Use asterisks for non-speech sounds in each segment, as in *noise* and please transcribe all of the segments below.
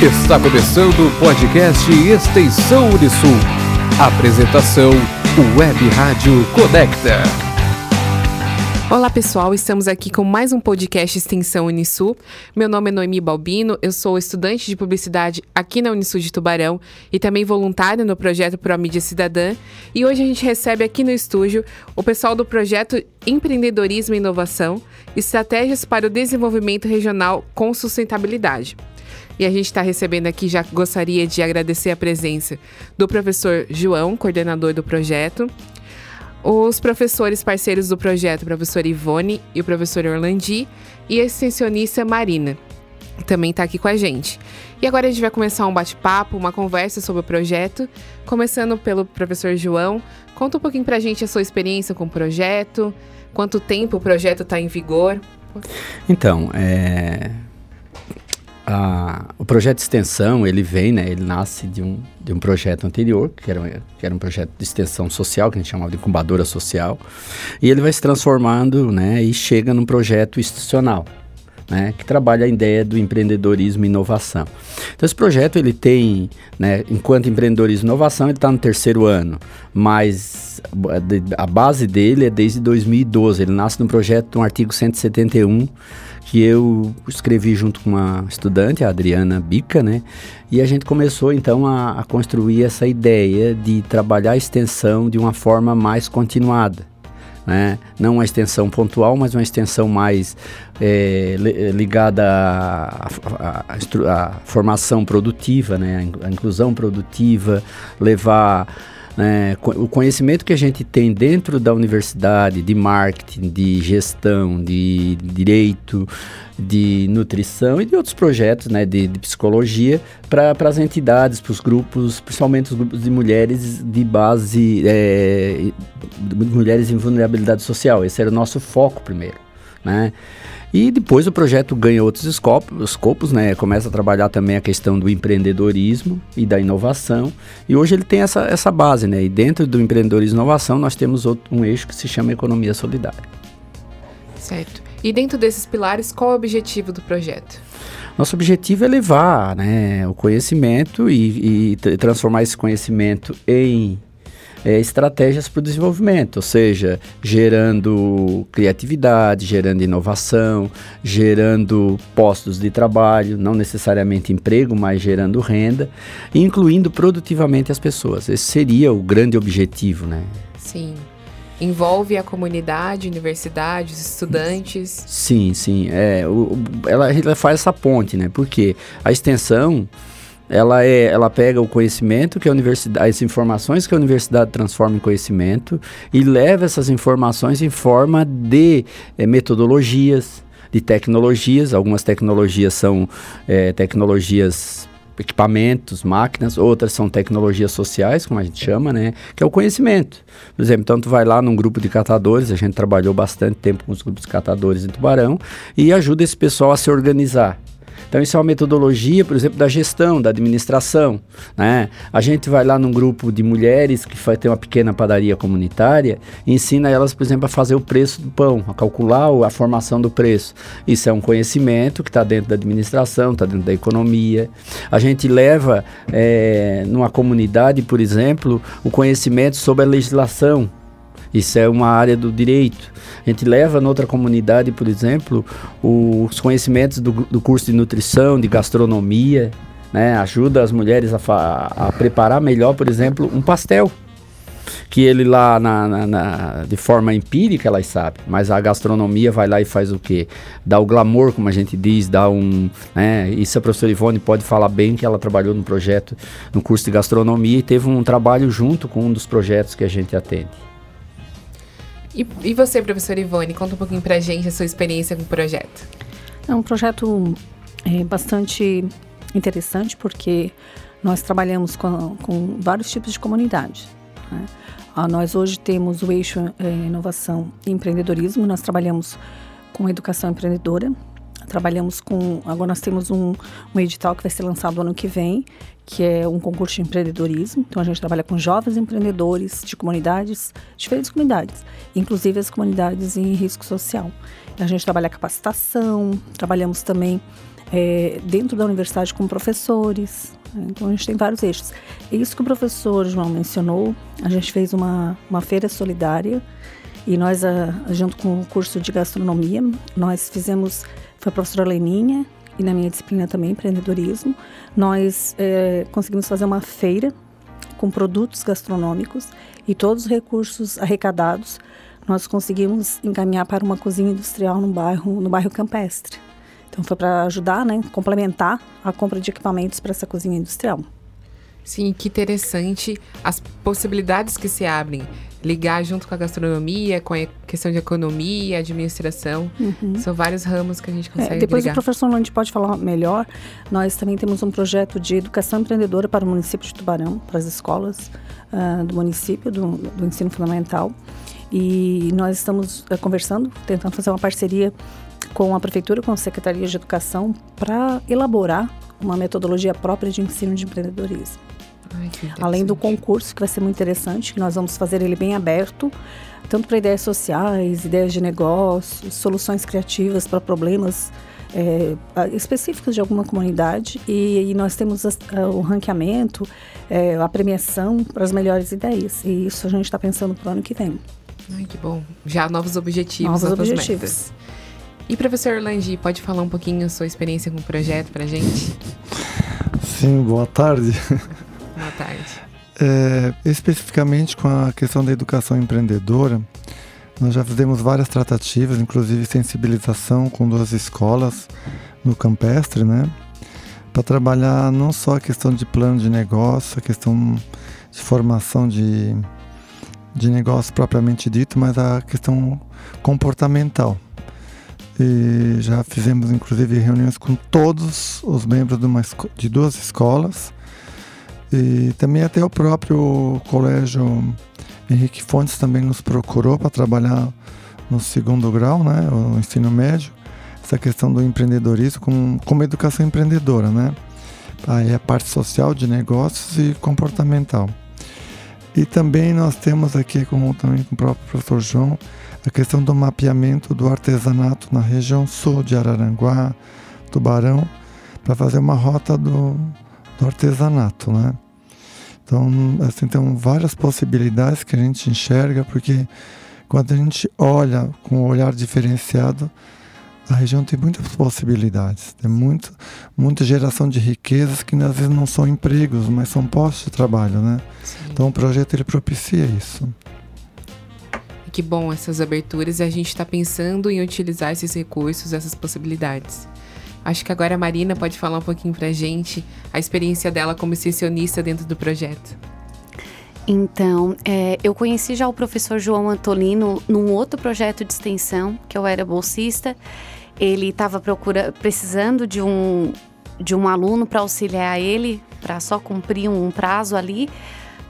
Está começando o podcast Extensão Unisul. Apresentação Web Rádio Conecta. Olá pessoal, estamos aqui com mais um podcast Extensão Unisul. Meu nome é Noemi Balbino, eu sou estudante de publicidade aqui na Unisul de Tubarão e também voluntária no projeto Pro Mídia Cidadã. E hoje a gente recebe aqui no estúdio o pessoal do projeto Empreendedorismo e Inovação, Estratégias para o Desenvolvimento Regional com Sustentabilidade. E a gente está recebendo aqui, já gostaria de agradecer a presença do professor João, coordenador do projeto, os professores parceiros do projeto, professor Ivone e o professor Orlandi, e a extensionista Marina, também está aqui com a gente. E agora a gente vai começar um bate-papo, uma conversa sobre o projeto, começando pelo professor João. Conta um pouquinho para a gente a sua experiência com o projeto, quanto tempo o projeto está em vigor. Então, é, o projeto de extensão, ele vem, né, ele nasce de um, de um projeto anterior, que era, que era um projeto de extensão social, que a gente chamava de incubadora social, e ele vai se transformando, né, e chega num projeto institucional, né, que trabalha a ideia do empreendedorismo e inovação. Então esse projeto ele tem, né, enquanto empreendedorismo e inovação, ele está no terceiro ano, mas a base dele é desde 2012, ele nasce no projeto de um artigo 171, que eu escrevi junto com uma estudante, a Adriana Bica, né? E a gente começou então a, a construir essa ideia de trabalhar a extensão de uma forma mais continuada. Né? Não uma extensão pontual, mas uma extensão mais é, ligada à, à, à, à, formação produtiva, né? à inclusão produtiva, levar né, o conhecimento que a gente tem dentro da universidade de marketing, de gestão, de direito, de nutrição e de outros projetos né, de, de psicologia para as entidades, para os grupos, principalmente os grupos de mulheres de base, é, de mulheres em vulnerabilidade social. Esse era o nosso foco primeiro. Né? E depois o projeto ganha outros escopos, escopos, né? Começa a trabalhar também a questão do empreendedorismo e da inovação. E hoje ele tem essa, essa base, né? E dentro do empreendedorismo e inovação nós temos outro, um eixo que se chama economia solidária. Certo. E dentro desses pilares, qual é o objetivo do projeto? Nosso objetivo é levar né, o conhecimento e, e transformar esse conhecimento em é, estratégias para o desenvolvimento, ou seja, gerando criatividade, gerando inovação, gerando postos de trabalho, não necessariamente emprego, mas gerando renda, incluindo produtivamente as pessoas. Esse seria o grande objetivo, né? Sim. Envolve a comunidade, universidades, estudantes. Sim, sim. É, o, ela, ela faz essa ponte, né? Porque a extensão ela, é, ela pega o conhecimento que a universidade, as informações que a universidade transforma em conhecimento e leva essas informações em forma de é, metodologias, de tecnologias. Algumas tecnologias são é, tecnologias equipamentos, máquinas, outras são tecnologias sociais, como a gente chama, né? Que é o conhecimento. Por exemplo, então tu vai lá num grupo de catadores, a gente trabalhou bastante tempo com os grupos de catadores em Tubarão e ajuda esse pessoal a se organizar. Então, isso é uma metodologia, por exemplo, da gestão, da administração. Né? A gente vai lá num grupo de mulheres que vai ter uma pequena padaria comunitária e ensina elas, por exemplo, a fazer o preço do pão, a calcular a formação do preço. Isso é um conhecimento que está dentro da administração, está dentro da economia. A gente leva é, numa comunidade, por exemplo, o conhecimento sobre a legislação isso é uma área do direito. A gente leva noutra comunidade, por exemplo, os conhecimentos do, do curso de nutrição, de gastronomia, né? ajuda as mulheres a, a preparar melhor, por exemplo, um pastel que ele lá na, na, na, de forma empírica elas sabem, mas a gastronomia vai lá e faz o quê? Dá o glamour, como a gente diz, dá um, né? Isso a professora Ivone pode falar bem que ela trabalhou no projeto, no curso de gastronomia e teve um trabalho junto com um dos projetos que a gente atende. E, e você, professora Ivone, conta um pouquinho pra gente a sua experiência com o projeto. É um projeto é, bastante interessante porque nós trabalhamos com, com vários tipos de comunidade. Né? Ah, nós hoje temos o eixo é, inovação e empreendedorismo, nós trabalhamos com educação empreendedora, trabalhamos com. Agora nós temos um, um edital que vai ser lançado ano que vem, que é um concurso de empreendedorismo. Então a gente trabalha com jovens empreendedores de comunidades, diferentes comunidades, inclusive as comunidades em risco social. A gente trabalha capacitação, trabalhamos também é, dentro da universidade com professores. Né? Então a gente tem vários eixos. Isso que o professor João mencionou, a gente fez uma, uma feira solidária e nós, junto com o curso de gastronomia, nós fizemos, foi a professora Leninha e na minha disciplina também, empreendedorismo, nós é, conseguimos fazer uma feira com produtos gastronômicos e todos os recursos arrecadados nós conseguimos encaminhar para uma cozinha industrial no bairro, no bairro Campestre. Então foi para ajudar, né, complementar a compra de equipamentos para essa cozinha industrial. Sim, que interessante as possibilidades que se abrem. Ligar junto com a gastronomia, com a questão de economia, administração. Uhum. São vários ramos que a gente é, consegue é, Depois ligar. o professor Landi pode falar melhor. Nós também temos um projeto de educação empreendedora para o município de Tubarão, para as escolas uh, do município, do, do ensino fundamental. E nós estamos uh, conversando, tentando fazer uma parceria com a prefeitura, com a Secretaria de Educação, para elaborar uma metodologia própria de ensino de empreendedorismo. Ai, Além do concurso, que vai ser muito interessante, que nós vamos fazer ele bem aberto, tanto para ideias sociais, ideias de negócios, soluções criativas para problemas é, específicos de alguma comunidade. E, e nós temos a, a, o ranqueamento, é, a premiação para as melhores ideias. E isso a gente está pensando para o ano que vem. Ai, que bom. Já novos objetivos, novos objetivos. Metas. E professor Orlandi, pode falar um pouquinho a sua experiência com o projeto para gente? Sim, boa tarde. Boa tarde. É, especificamente com a questão da educação empreendedora, nós já fizemos várias tratativas, inclusive sensibilização com duas escolas no campestre, né? Para trabalhar não só a questão de plano de negócio, a questão de formação de, de negócio propriamente dito, mas a questão comportamental. E já fizemos inclusive reuniões com todos os membros de, uma, de duas escolas e também até o próprio colégio Henrique Fontes também nos procurou para trabalhar no segundo grau, né, o ensino médio, essa questão do empreendedorismo como, como educação empreendedora, né? Aí a parte social de negócios e comportamental. E também nós temos aqui, como também com o próprio professor João, a questão do mapeamento do artesanato na região sul de Araranguá, Tubarão, para fazer uma rota do, do artesanato, né? Então, assim, tem várias possibilidades que a gente enxerga, porque quando a gente olha com um olhar diferenciado, a região tem muitas possibilidades, tem muito, muita geração de riquezas que às vezes não são empregos, mas são postos de trabalho, né? Sim. Então o projeto ele propicia isso. Que bom essas aberturas e a gente está pensando em utilizar esses recursos, essas possibilidades. Acho que agora a Marina pode falar um pouquinho para a gente a experiência dela como extensionista dentro do projeto. Então, é, eu conheci já o professor João Antolino num outro projeto de extensão, que eu era bolsista. Ele estava precisando de um, de um aluno para auxiliar ele, para só cumprir um prazo ali.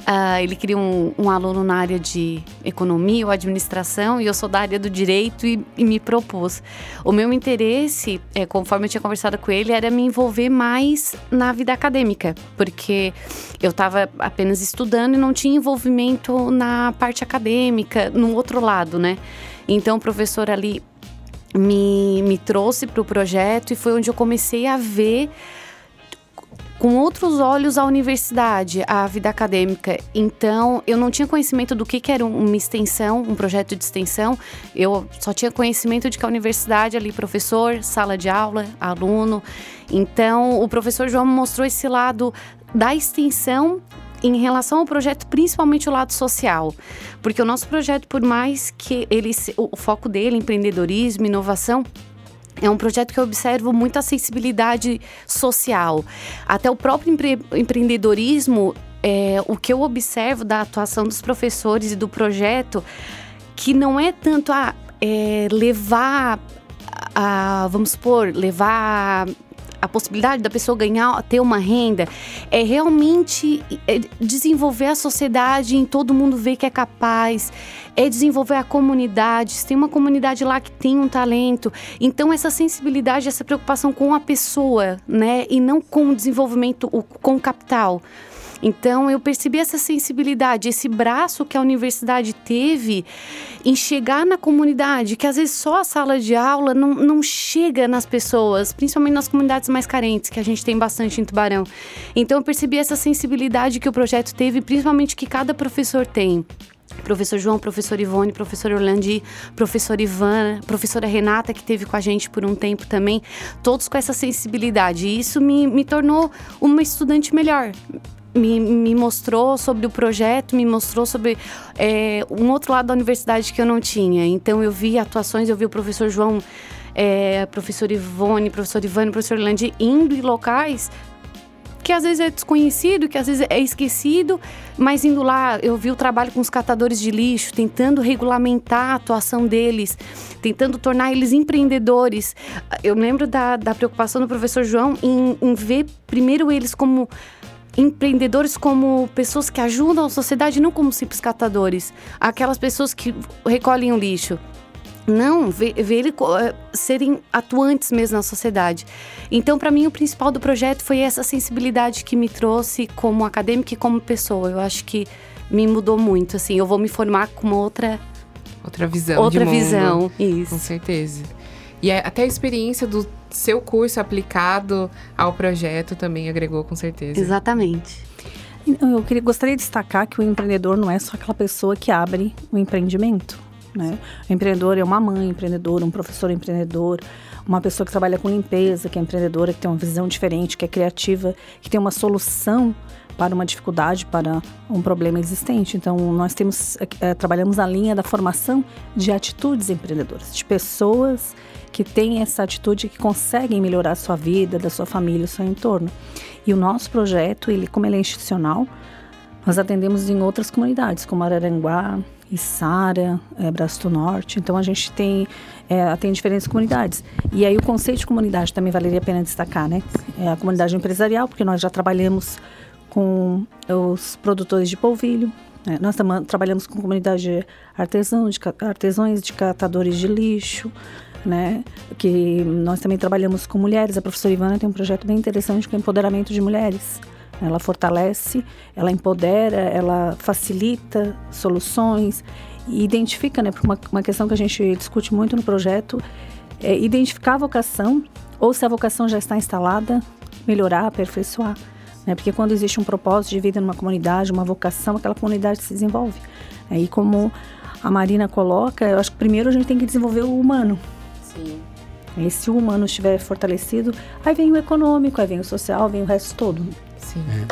Uh, ele queria um, um, aluno na área de economia ou administração e eu sou da área do direito e, e me propus. O meu interesse, é, conforme eu tinha conversado com ele, era me envolver mais na vida acadêmica, porque eu estava apenas estudando e não tinha envolvimento na parte acadêmica, no outro lado, né? Então o professor ali me, me trouxe para o projeto e foi onde eu comecei a ver com outros olhos a universidade, a vida acadêmica. Então, eu não tinha conhecimento do que, que era uma extensão, um projeto de extensão. Eu só tinha conhecimento de que a universidade ali, professor, sala de aula, aluno. Então, o professor João mostrou esse lado da extensão em relação ao projeto, principalmente o lado social, porque o nosso projeto, por mais que ele, o foco dele, empreendedorismo, inovação, é um projeto que eu observo muita sensibilidade social. Até o próprio empre empreendedorismo, é, o que eu observo da atuação dos professores e do projeto, que não é tanto a é, levar a, vamos supor, levar a possibilidade da pessoa ganhar, ter uma renda, é realmente é desenvolver a sociedade em todo mundo ver que é capaz, é desenvolver a comunidade. Se tem uma comunidade lá que tem um talento, então essa sensibilidade, essa preocupação com a pessoa, né, e não com o desenvolvimento, com o capital. Então eu percebi essa sensibilidade, esse braço que a universidade teve em chegar na comunidade, que às vezes só a sala de aula não, não chega nas pessoas, principalmente nas comunidades mais carentes, que a gente tem bastante em Tubarão. Então eu percebi essa sensibilidade que o projeto teve, principalmente que cada professor tem professor João, professor Ivone, professor Orlandi, professor Ivan, professora Renata, que teve com a gente por um tempo também, todos com essa sensibilidade. E isso me, me tornou uma estudante melhor. Me, me, mostrou sobre o projeto, me mostrou sobre é, um outro lado da universidade que eu não tinha. Então eu vi atuações, eu vi o professor João, é, professor Ivone, professor Ivane, professor Orlandi indo em locais que às vezes é desconhecido, que às vezes é esquecido, mas indo lá, eu vi o trabalho com os catadores de lixo, tentando regulamentar a atuação deles, tentando tornar eles empreendedores. Eu lembro da, da preocupação do professor João em, em ver primeiro eles como empreendedores como pessoas que ajudam a sociedade, não como simples catadores. Aquelas pessoas que recolhem o lixo. Não, ver, ele uh, serem atuantes mesmo na sociedade. Então, para mim, o principal do projeto foi essa sensibilidade que me trouxe como acadêmica e como pessoa. Eu acho que me mudou muito, assim. Eu vou me formar com outra... Outra visão Outra visão, isso. Com certeza. E até a experiência do seu curso aplicado ao projeto também agregou, com certeza. Exatamente. Eu queria, gostaria de destacar que o empreendedor não é só aquela pessoa que abre o empreendimento né? O empreendedor é uma mãe empreendedora, um professor empreendedor, uma pessoa que trabalha com limpeza, que é empreendedora, que tem uma visão diferente, que é criativa, que tem uma solução para uma dificuldade, para um problema existente. Então, nós temos é, trabalhamos a linha da formação de atitudes empreendedoras, de pessoas que têm essa atitude que conseguem melhorar a sua vida, da sua família, o seu entorno. E o nosso projeto, ele como ele é institucional, nós atendemos em outras comunidades, como Araranguá, Sara, é, Braço do Norte. Então a gente tem é, diferentes comunidades. E aí o conceito de comunidade também valeria a pena destacar, né? É a comunidade empresarial, porque nós já trabalhamos com os produtores de polvilho. Né? Nós tam, trabalhamos com comunidade artesão, de artesãos de catadores de lixo. Né? Que nós também trabalhamos com mulheres. A professora Ivana tem um projeto bem interessante que é empoderamento de mulheres. Ela fortalece, ela empodera, ela facilita soluções e identifica, né? Uma, uma questão que a gente discute muito no projeto é identificar a vocação ou se a vocação já está instalada, melhorar, aperfeiçoar. Né? Porque quando existe um propósito de vida numa comunidade, uma vocação, aquela comunidade se desenvolve. E como a Marina coloca, eu acho que primeiro a gente tem que desenvolver o humano. Sim. E se o humano estiver fortalecido, aí vem o econômico, aí vem o social, vem o resto todo. Sim.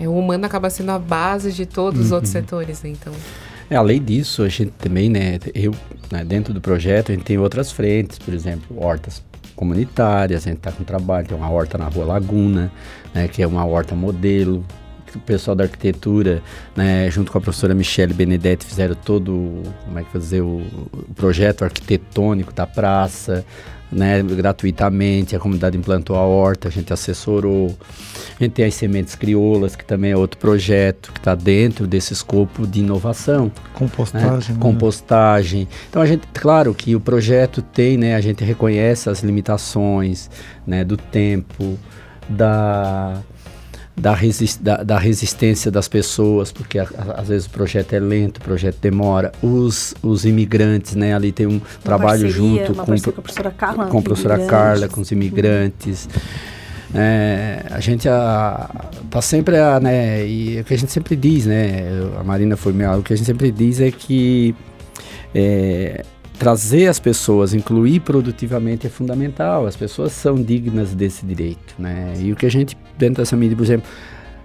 É. é. o humano acaba sendo a base de todos uhum. os outros setores, né? Então. É, além disso, a gente também, né, eu, né, dentro do projeto, a gente tem outras frentes, por exemplo, hortas comunitárias, a gente está com trabalho, tem uma horta na Rua Laguna, né, que é uma horta modelo, o pessoal da arquitetura, né, junto com a professora Michele Benedetti, fizeram todo, como é que fazer o, o projeto arquitetônico da praça, né, gratuitamente, a comunidade implantou a horta, a gente assessorou. A gente tem as sementes crioulas, que também é outro projeto que está dentro desse escopo de inovação. Compostagem. Né? Compostagem. Então a gente, claro que o projeto tem, né, a gente reconhece as limitações, né, do tempo, da da, resist, da, da, resistência das pessoas, porque a, a, às vezes o projeto é lento, o projeto demora. Os, os imigrantes, né? Ali tem um uma trabalho parceria, junto com, com, a professora Carla, com a professora Carla, com os imigrantes. É, a gente a, tá sempre a, né, e o que a gente sempre diz, né, a Marina foi minha, o que a gente sempre diz é que é, trazer as pessoas, incluir produtivamente é fundamental. As pessoas são dignas desse direito, né? E o que a gente dentro dessa mídia, por exemplo,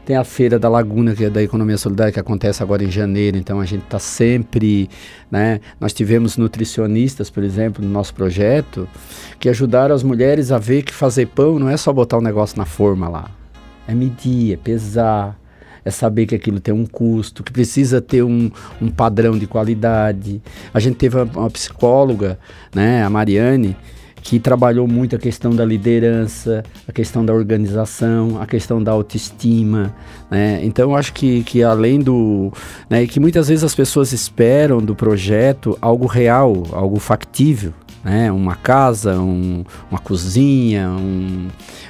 tem a feira da Laguna, que é da economia solidária, que acontece agora em janeiro. Então a gente está sempre, né? Nós tivemos nutricionistas, por exemplo, no nosso projeto, que ajudaram as mulheres a ver que fazer pão não é só botar o um negócio na forma lá, é medir, é pesar, é saber que aquilo tem um custo, que precisa ter um, um padrão de qualidade. A gente teve uma, psicóloga, né, a Mariane, que trabalhou muito a questão da liderança, a questão da organização, a questão da autoestima, né? Então eu acho que, que além do, né, que muitas vezes as pessoas esperam do projeto algo real, algo factível, né? Uma casa, um, uma cozinha, um...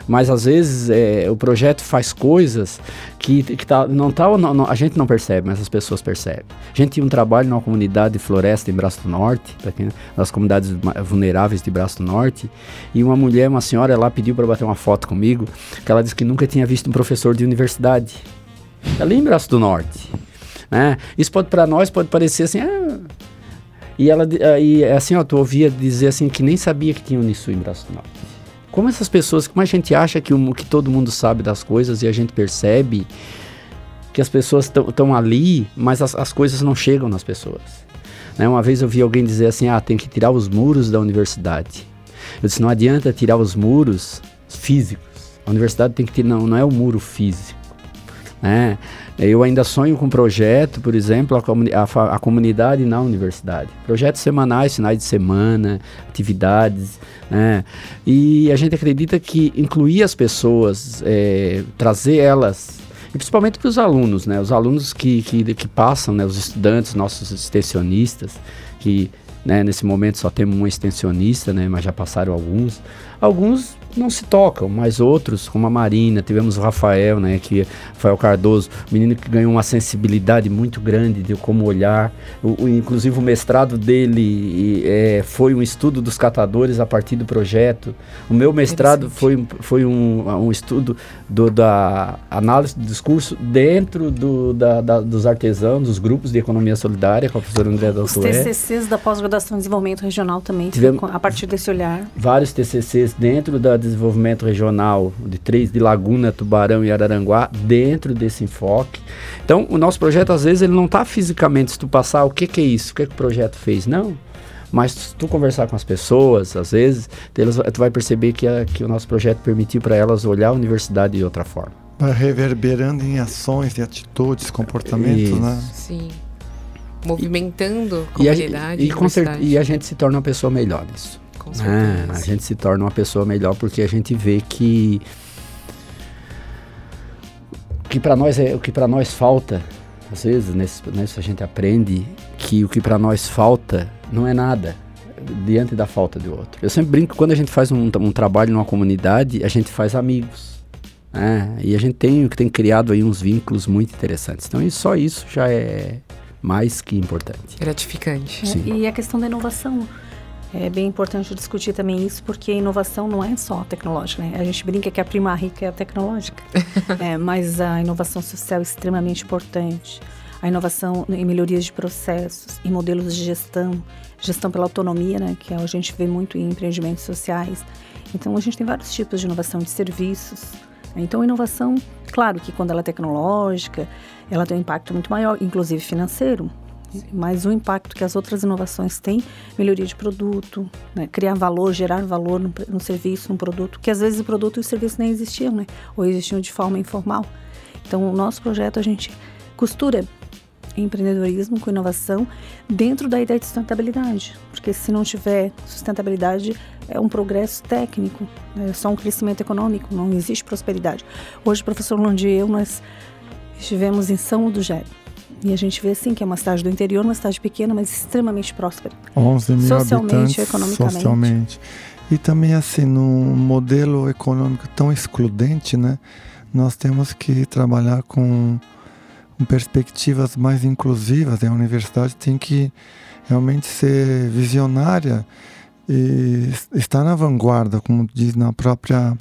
mas às vezes é, o projeto faz coisas que, que tá, não tá, não, não, a gente não percebe, mas as pessoas percebem. A gente tinha um trabalho numa comunidade de floresta em Braço do Norte, quem, nas comunidades vulneráveis de Braço do Norte, e uma mulher, uma senhora lá pediu para bater uma foto comigo, que ela disse que nunca tinha visto um professor de universidade. Ali em Braço do Norte. Né? Isso pode para nós pode parecer assim, ah, e ela e assim, ó, tu ouvia dizer assim que nem sabia que tinha Unisu em Braço do Norte. Como essas pessoas, como a gente acha que, o, que todo mundo sabe das coisas e a gente percebe que as pessoas estão ali, mas as, as, coisas não chegam nas pessoas. Né? Uma vez eu vi alguém dizer assim, ah, tem que tirar os muros da universidade. Eu disse, não adianta tirar os muros físicos. A universidade tem que ter, não, não é o muro físico. Né? Eu ainda sonho com um projeto, por exemplo, a, comuni a, a, comunidade na universidade. Projetos semanais, finais de semana, atividades. Né? E a gente acredita que incluir as pessoas, é, trazer elas, e principalmente para os alunos, né? os alunos que, que, que passam, né? os estudantes, nossos extensionistas, que né, nesse momento só temos um extensionista, né? mas já passaram alguns. Alguns não se tocam, mas outros, como a Marina, tivemos o Rafael, né, que Rafael Cardoso, menino que ganhou uma sensibilidade muito grande de como olhar, o, o inclusive o mestrado dele é, foi um estudo dos catadores a partir do projeto. O meu mestrado foi, foi um, um estudo do, da análise do discurso dentro do, da, da, dos artesãos, dos grupos de economia solidária, com a professora André Os TCCs da pós-graduação em desenvolvimento regional também, Tivemos a partir desse olhar. Vários TCCs dentro da desenvolvimento regional de três de Laguna, Tubarão e Araranguá dentro desse enfoque. Então, o nosso projeto às vezes ele não está fisicamente se tu passar o que, que é isso, o que, que o projeto fez, não. Mas se tu conversar com as pessoas, às vezes, elas, tu vai perceber que, a, que o nosso projeto permitiu para elas olhar a universidade de outra forma. Vai reverberando em ações, em atitudes, comportamentos, Isso. né? Sim. Movimentando a comunidade. E a, e, e a gente se torna uma pessoa melhor nisso. Com é, certeza. a gente se torna uma pessoa melhor porque a gente vê que que para nós é o que para nós falta às vezes nesse, nesse a gente aprende que o que para nós falta não é nada diante da falta de outro. Eu sempre brinco quando a gente faz um, um trabalho numa comunidade, a gente faz amigos. Né? E a gente tem, tem criado aí uns vínculos muito interessantes. Então, só isso já é mais que importante. Gratificante. É, e a questão da inovação. É bem importante discutir também isso, porque a inovação não é só tecnológica. Né? A gente brinca que a prima rica é a tecnológica, *laughs* é, mas a inovação social é extremamente importante. A inovação em melhorias de processos, em modelos de gestão, gestão pela autonomia, né, que a gente vê muito em empreendimentos sociais. Então, a gente tem vários tipos de inovação de serviços. Então, a inovação, claro que quando ela é tecnológica, ela tem um impacto muito maior, inclusive financeiro, mas o impacto que as outras inovações têm, melhoria de produto, né? criar valor, gerar valor no, no, serviço, no produto, que às vezes o produto e o serviço nem existiam, né? ou existiam de forma informal. Então, o nosso projeto, a gente costura empreendedorismo com inovação dentro da ideia de sustentabilidade, porque se não tiver sustentabilidade, é um progresso técnico, é só um crescimento econômico, não existe prosperidade. Hoje, professor Londi e eu, nós estivemos em São do Gé, e a gente vê assim que é uma cidade do interior, uma cidade pequena, mas extremamente próspera. 11 mil socialmente, economicamente. Socialmente. E também assim, num modelo econômico tão excludente, né? Nós temos que trabalhar com, com perspectivas mais inclusivas. A universidade tem que realmente ser visionária e estar na vanguarda, como diz na própria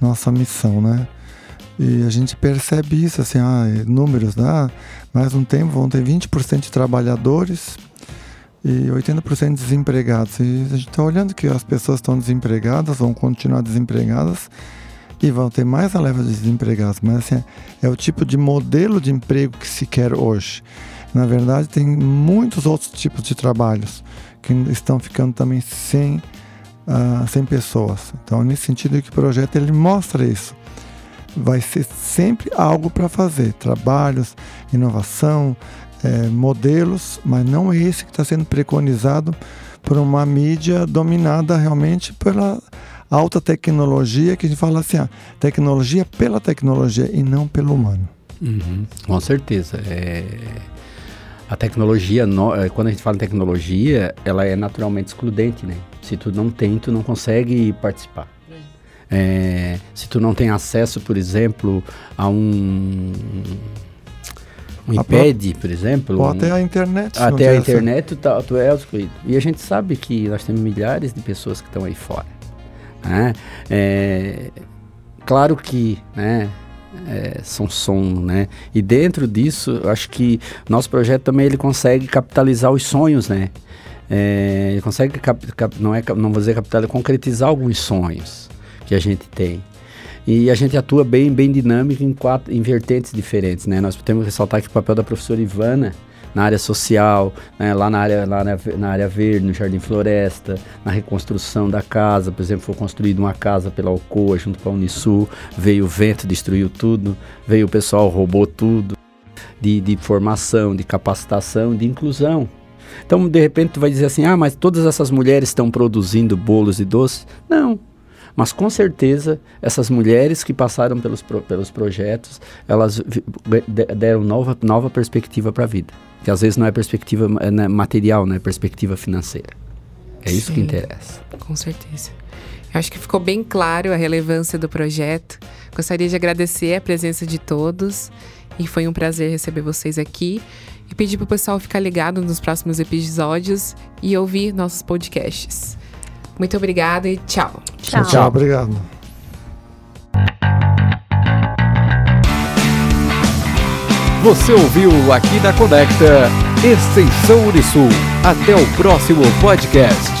nossa missão, né? E a gente percebe isso, assim, ah, números, né? mais um tempo vão ter 20% de trabalhadores e 80% de desempregados. E a gente está olhando que as pessoas estão desempregadas, vão continuar desempregadas e vão ter mais a leva de desempregados. Mas assim, é o tipo de modelo de emprego que se quer hoje. Na verdade, tem muitos outros tipos de trabalhos que estão ficando também sem, uh, sem pessoas. Então, nesse sentido, que o projeto ele mostra isso vai ser sempre algo para fazer, trabalhos, inovação, é, modelos, mas não é esse que está sendo preconizado por uma mídia dominada realmente pela alta tecnologia, que a gente fala assim, ah, tecnologia pela tecnologia e não pelo humano. Uhum, com certeza. É... A tecnologia, no... É, quando a gente fala em tecnologia, ela é naturalmente excludente, né? Se tu não tem, tu não consegue participar. É, se tu não tem acesso, por exemplo, a um um iPad, por exemplo. Ou até a internet. Até a internet, tu, tá, tu é excluído. E a gente sabe que nós temos milhares de pessoas que estão aí fora. Né? É, claro que né, é, são som, né? E dentro disso, acho que nosso projeto também ele consegue capitalizar os sonhos, né? É, ele consegue, cap, cap, não, é, não vou dizer capitalizar, concretizar alguns sonhos que a gente tem. E a gente atua bem, bem dinâmico em quatro em vertentes diferentes, né? Nós temos ressaltar que o papel da professora Ivana na área social, né, lá, na área, lá na, na, área verde, no Jardim Floresta, na reconstrução da casa, por exemplo, foi construída uma casa pela Alcoa junto com a Unisul, veio o vento, destruiu tudo, veio o pessoal, roubou tudo, de, de formação, de capacitação, de inclusão. Então, de repente, tu vai dizer assim, ah, mas todas essas mulheres estão produzindo bolos e doces? Não, mas com certeza essas mulheres que passaram pelos, pro, pelos projetos, elas deram nova, nova perspectiva para a vida. Que às vezes não é perspectiva é, né, material, não é perspectiva financeira. É isso Sim, que interessa. Com certeza. Eu acho que ficou bem claro a relevância do projeto. Gostaria de agradecer a presença de todos e foi um prazer receber vocês aqui e pedir para o pessoal ficar ligado nos próximos episódios e ouvir nossos podcasts. Muito obrigada e tchau. Tchau, tchau. Obrigado. Você ouviu aqui na Conecta Extensão Unisul. Até o próximo podcast.